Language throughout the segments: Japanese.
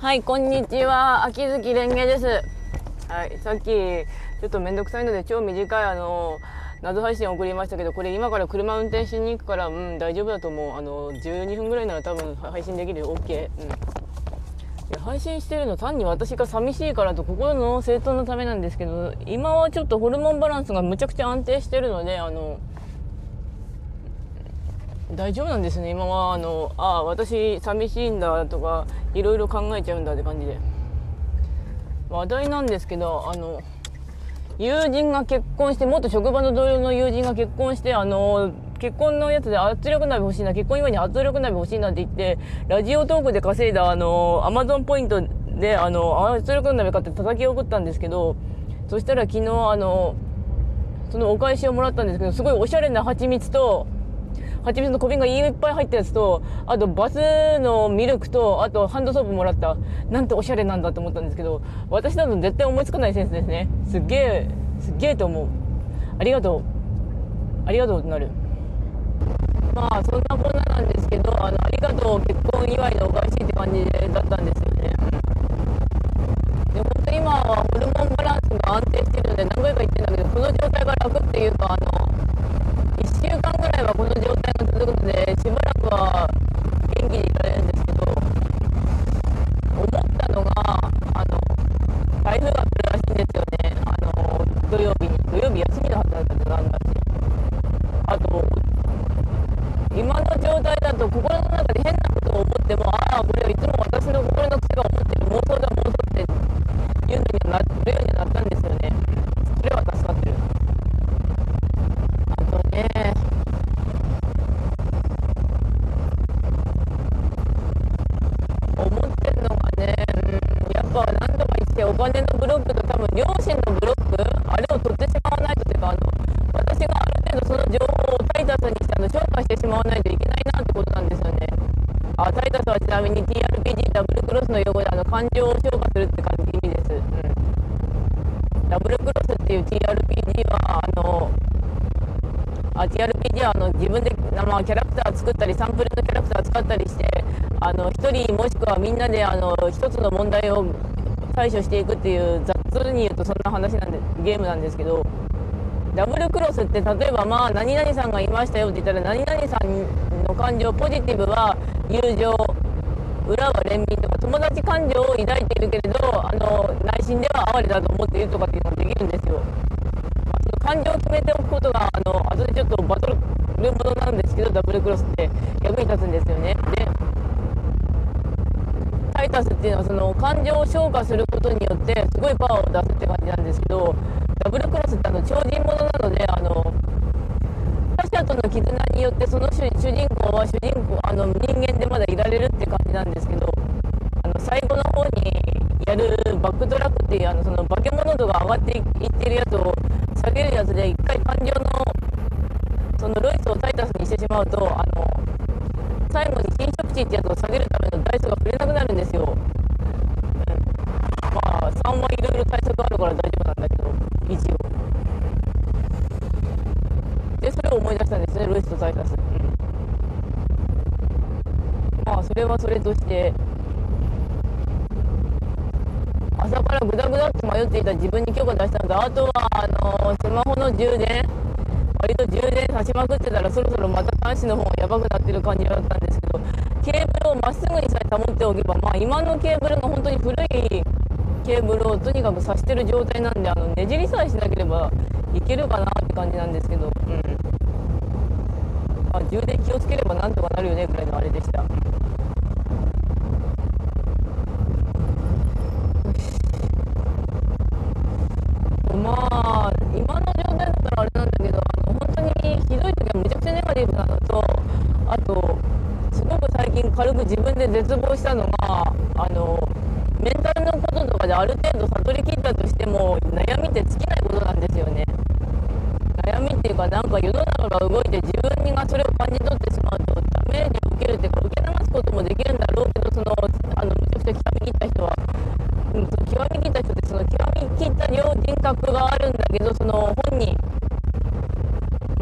はい、こんにちは。秋月蓮華です。はい、さっきちょっとめんどくさいので超短いあの謎配信送りましたけど、これ今から車運転しに行くから、うん大丈夫だと思う。あの12分ぐらいなら多分配信できるよ。OK。うん。いや配信してるの単に私が寂しいからと心の整頓のためなんですけど今はちょっとホルモンバランスがむちゃくちゃ安定してるのであの大丈夫なんですね。今はあのああ私寂しいんだとかいろいろ考えちゃうんだって感じで。話題なんですけどあの友人が結婚して元職場の同僚の友人が結婚してあの結婚のやつで圧力鍋欲しいな結婚祝いに圧力鍋欲しいなって言ってラジオトークで稼いだあのアマゾンポイントであの圧力鍋買って叩き送ったんですけどそしたら昨日あのそのお返しをもらったんですけどすごいおしゃれな蜂蜜と蜂蜜の小瓶がいっぱい入ったやつとあとバスのミルクとあとハンドソープもらった。なんておしゃれなんだと思ったんですけど私だと絶対思いつかないセンスですね。すっげえすっげえと思う。ありがとう。ありがとうってなる。まあそんなこんななんですけどあのありがとう結婚祝いのお返しって感じだったんですよね。で本当今はホルモンバランスが安定してるので何回か言ってんだけどこの状態が楽っていうかあの1週間ぐらいはこの状態が続くのでしばらくは元気にいられるんですけど思ったのがあの台風が来るらしいんですよねあの土曜日に土曜日休みのはずだったんだなんだしあと今の状態だと心の中で変なことを思ってもああこれはいつも私の心の癖が思ってる妄想だ妄想っていうのになるようになったんですよねそれは助かってるあとねみに TRPG ダブルクロスの用語であの感情を消化するって感じ意味です、うん、ダブルクロスっていう TRPG はあのあ TRPG はあの自分で、まあ、キャラクター作ったりサンプルのキャラクター使ったりしてあの1人もしくはみんなであの1つの問題を対処していくっていう雑に言うとそんな話なんでゲームなんですけどダブルクロスって例えばまあ何々さんがいましたよって言ったら何々さんの感情ポジティブは友情裏は憐憫とか友達感情を抱いているけれどあの内心では哀れだと思っているとかっていうのができるんですよ。その感情を決めておくことがあの後でちょっとバトルものなんですけどダブルクロスって役に立つんですよね。でタイタスっていうのはその感情を消化することによってすごいパワーを出すって感じなんですけどダブルクロスってあの超人ものなのであの者との絆によってその主人公は主人公あの人間でまだいられるって感じなんですけどあの最後の方にやるバックドラッグっていうあのその化け物度が上がっていってるやつを下げるやつで一回感情のそのロイスをタイタスにしてしまうとあの最後に侵食値ってやつを下げるためのダイスが振れなくなるんですよ、うん、まあ3はいろいろ対策あるから大丈夫なんだけど一応でそれを思い出したんですねロイスとタイタス、うん、まあそれはそれとして朝からグダグダって迷っていた自分に許可出したのとあとはあのスマホの充電割と充電さしまくってたらそろそろまた端子の方がやばくなってる感じだったんですけどケーブルをまっすぐにさえ保っておけばまあ今のケーブルが本当に古いケーブルをとにかく挿してる状態なんであのねじりさえしなければいけるかなって感じなんですけどうん。まあ充電気をつければなんとかなるよねぐらいのあれでしたまあ今の状態だったらあれなんだけどあの本当にひどい時はめちゃくちゃネガティブなのとあとすごく最近軽く自分で絶望したのがあのメンタルのこととかである程度悟りきったとしても悩みって尽きないことなんですよね。悩みっていうかなんか世の中が動いて自分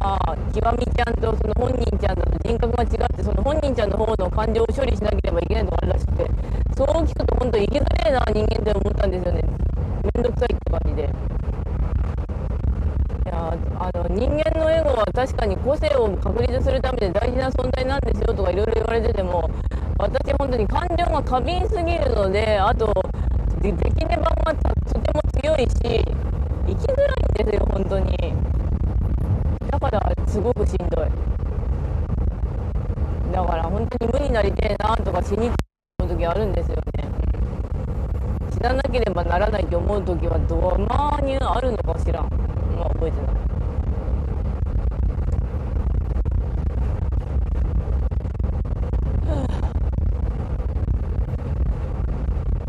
まあ極みちゃんとその本人ちゃんだと人格が違ってその本人ちゃんの方の感情を処理しなければいけないのがあるらしくてそう聞くと本当生きづれえな人間って思ったんですよね。めんどくさいって感じで。いやあの人間のエゴは確かに個性を確立するために大事な存在なんですよとかいろいろ言われてても私本当に感情が過敏すぎるのであとできればがとても強いし生きづらいんですよ本当に。からすごくしんどい。だから本当に無になりてえなとか死に思う時あるんですよね。死ななければならないと思う時はどまにあるのかしらまあ覚えてない。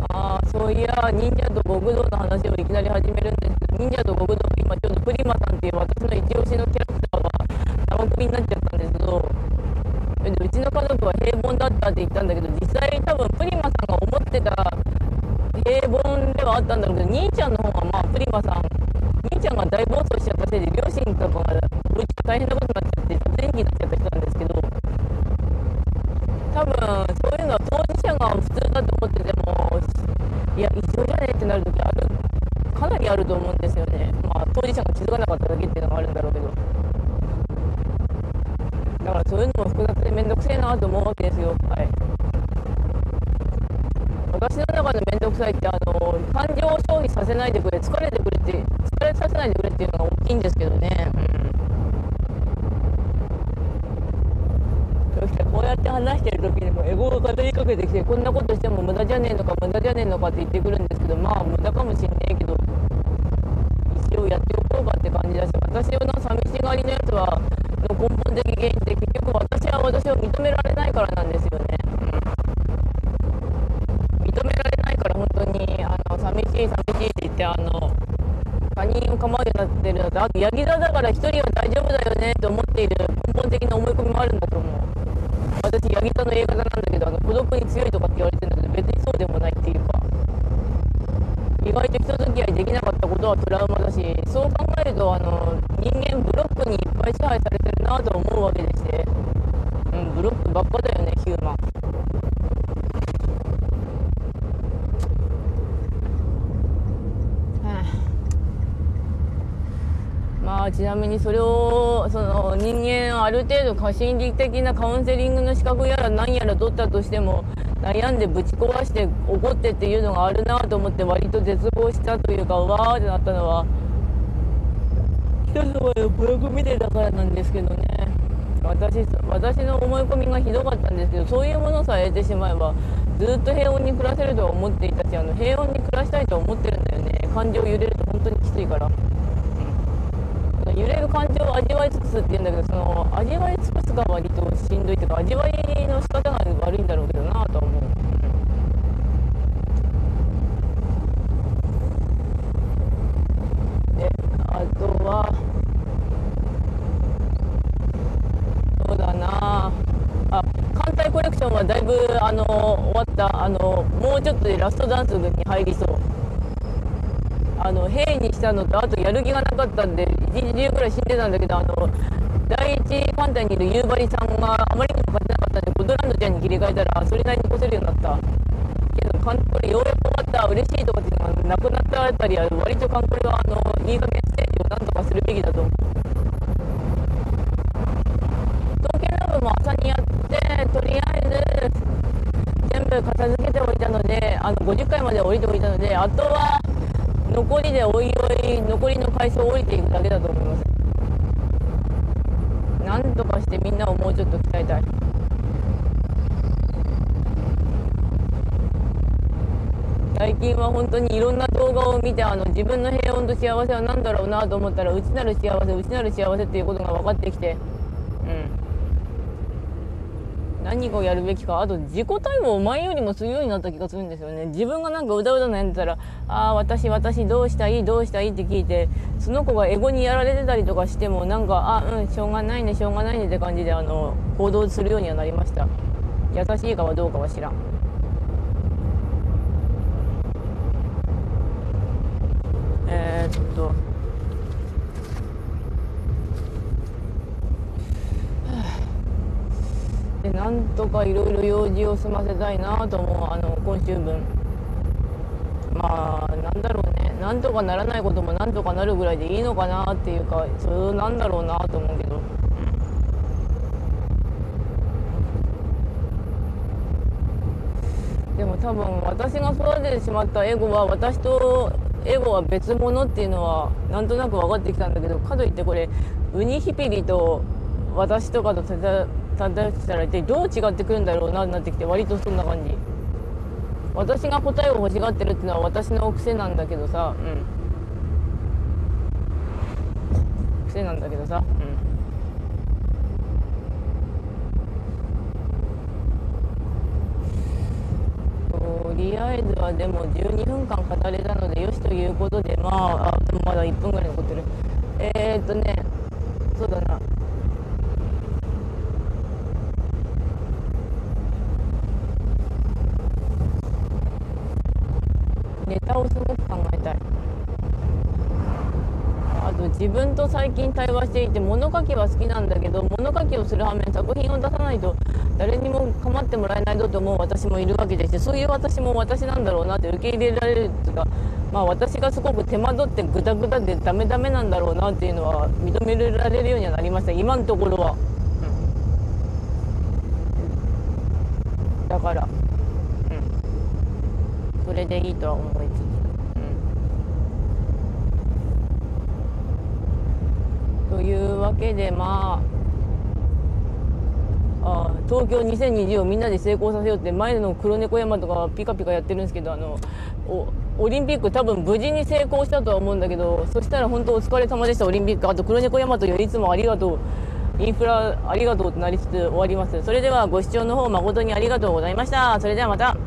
ああそういや忍者と極道の話をいきなり始めるんですけど忍者と極道今ちょっとプリマさんっていう私の一押しのキャラクターピになっちゃったんですけどでうちの家族は平凡だったって言ったんだけど実際多分プリマさんが思ってた平凡ではあったんだろうけど兄ちゃんの方がまあプリマさん兄ちゃんが大暴走しちゃったせいで両親とかがお家が大変なことになっちゃって殺人鬼になっちゃった人なんですけど多分そういうのは当事者が普通だと思っててもいや異常じゃねえってなる時あるかなりあると思うんですよねまあ当事者が気づかなかっただけっていうのがあるんだろうけどだからそういうのも複雑で面倒くせえなと思うわけですよ。はい。私の中の面倒くさいってあの感情を消費させないでくれ疲れてくれって疲れさせないでくれっていうのが大きいんですけどね、うん、そしてこうやって話してる時にもエゴが語りかけてきてこんなことしても無駄じゃねえのか無駄じゃねえのかって言ってくるんですけどまあ無駄かもしんねえけど一応やっておこうかって感じだし私の寂しがりのやつは根本的原因って結局私は私を認められないからなんですよね、認められないから本当にあの寂しい寂しいって言ってあの他人を構うようになってるのとあとヤギ座だから一人は大丈夫だよねって思っている根本的な思い込みもあるんだと思う私ヤギ座の A 型なんだけどあの孤独に強いとかって言われてるんだけど別にそうでもないっていうか意外と人付き合いできなかったことはトラウマだしそう考えるとあの人間わけでしてうんブロックばっかだよねヒューマン。まあちなみにそれをその人間ある程度過信理的なカウンセリングの資格やら何やら取ったとしても悩んでぶち壊して怒ってっていうのがあるなと思って割と絶望したというかうわーってなったのは人様のブログ見てたからなんですけどね。私私の思い込みがひどかったんですけどそういうものさえ得てしまえばずっと平穏に暮らせるとは思っていたしあの平穏に暮らしたいとは思ってるんだよね感情揺れると本当にきついから。揺れる感情を味わい尽くすっていうんだけどその味わい尽くすが割としんどいっていうか味わいの仕方が悪いんだろうけどなとは思う。であとはそうだなあ艦隊コレクションはだいぶあの終わったあのもうちょっとでラストダンスに入りそう。あの兵にしたのとあとやる気がなかったんで一日中ぐらい死んでたんだけどあの第一艦隊にいる夕張さんがあまりにも勝てなかったんでゴドランドちゃんに切り替えたらそれなりに越せるようになった。けどカンこれようやく終わった。嬉しいとかっていうのがなくなったあたりは割とカンコレはあのいい加減ステージをなんとかするべきだと思う。統計ラブも朝にやってとりあえず片付けておいたのであの50回まで降りておいたのであとは残りでおいおい残りの階層を降りていくだけだと思います。なんとかしてみんなをもうちょっと鍛えたい。最近は本当にいろんな動画を見てあの自分の平穏と幸せは何だろうなと思ったら内なる幸せ内なる幸せっていうことが分かってきて何をやるべきかあと自己対応を前よりもするようになった気がするんですよね自分がなんかうだうだ悩んでたら「ああ私私どうしたいどうしたい?」って聞いてその子がエゴにやられてたりとかしてもなんか「あうんしょうがないねしょうがないね」って感じであの行動するようにはなりました優しいかはどうかは知らんえー、っとでなんとかいろいろ用事を済ませたいなと思うあの今週分まあなんだろうねなんとかならないこともなんとかなるぐらいでいいのかなっていうかそうなんだろうなと思うけど。でも多分私が育ててしまったエゴは私とエゴは別物っていうのはなんとなく分かってきたんだけどかといってこれウニヒピリと私とかとたたしたら一体どう違ってくるんだろうなってなってきて割とそんな感じ。私が答えを欲しがってるっていうのは私の癖なんだけどさ。うん癖なんだけどさ。うんとりあえずはでも12分間語れたのでよしということでまああでもまだ1分ぐらい残ってる。えー、っとねそうだなネタをすごく考えたい。あと自分と最近対話していて物書きは好きなんだけど物書きをする反面作品を出さないと誰にも構ってもらえないぞと思う私もいるわけでしてそういう私も私なんだろうなって受け入れられるというか、まあ、私がすごく手間取ってグダグダでダメダメなんだろうなっていうのは認められるようにはなりました。今のところは、うん、だから、うん、それでいいとは思いつつ。というわけでまああ東京2020をみんなで成功させようって前の黒猫山とかピカピカやってるんですけどあのオリンピック多分無事に成功したとは思うんだけどそしたら本当お疲れ様でしたオリンピック。あと黒猫山とよいつもありがとう。インフラありがとうとなりつつ終わります。それではご視聴の方誠にありがとうございました。それではまた。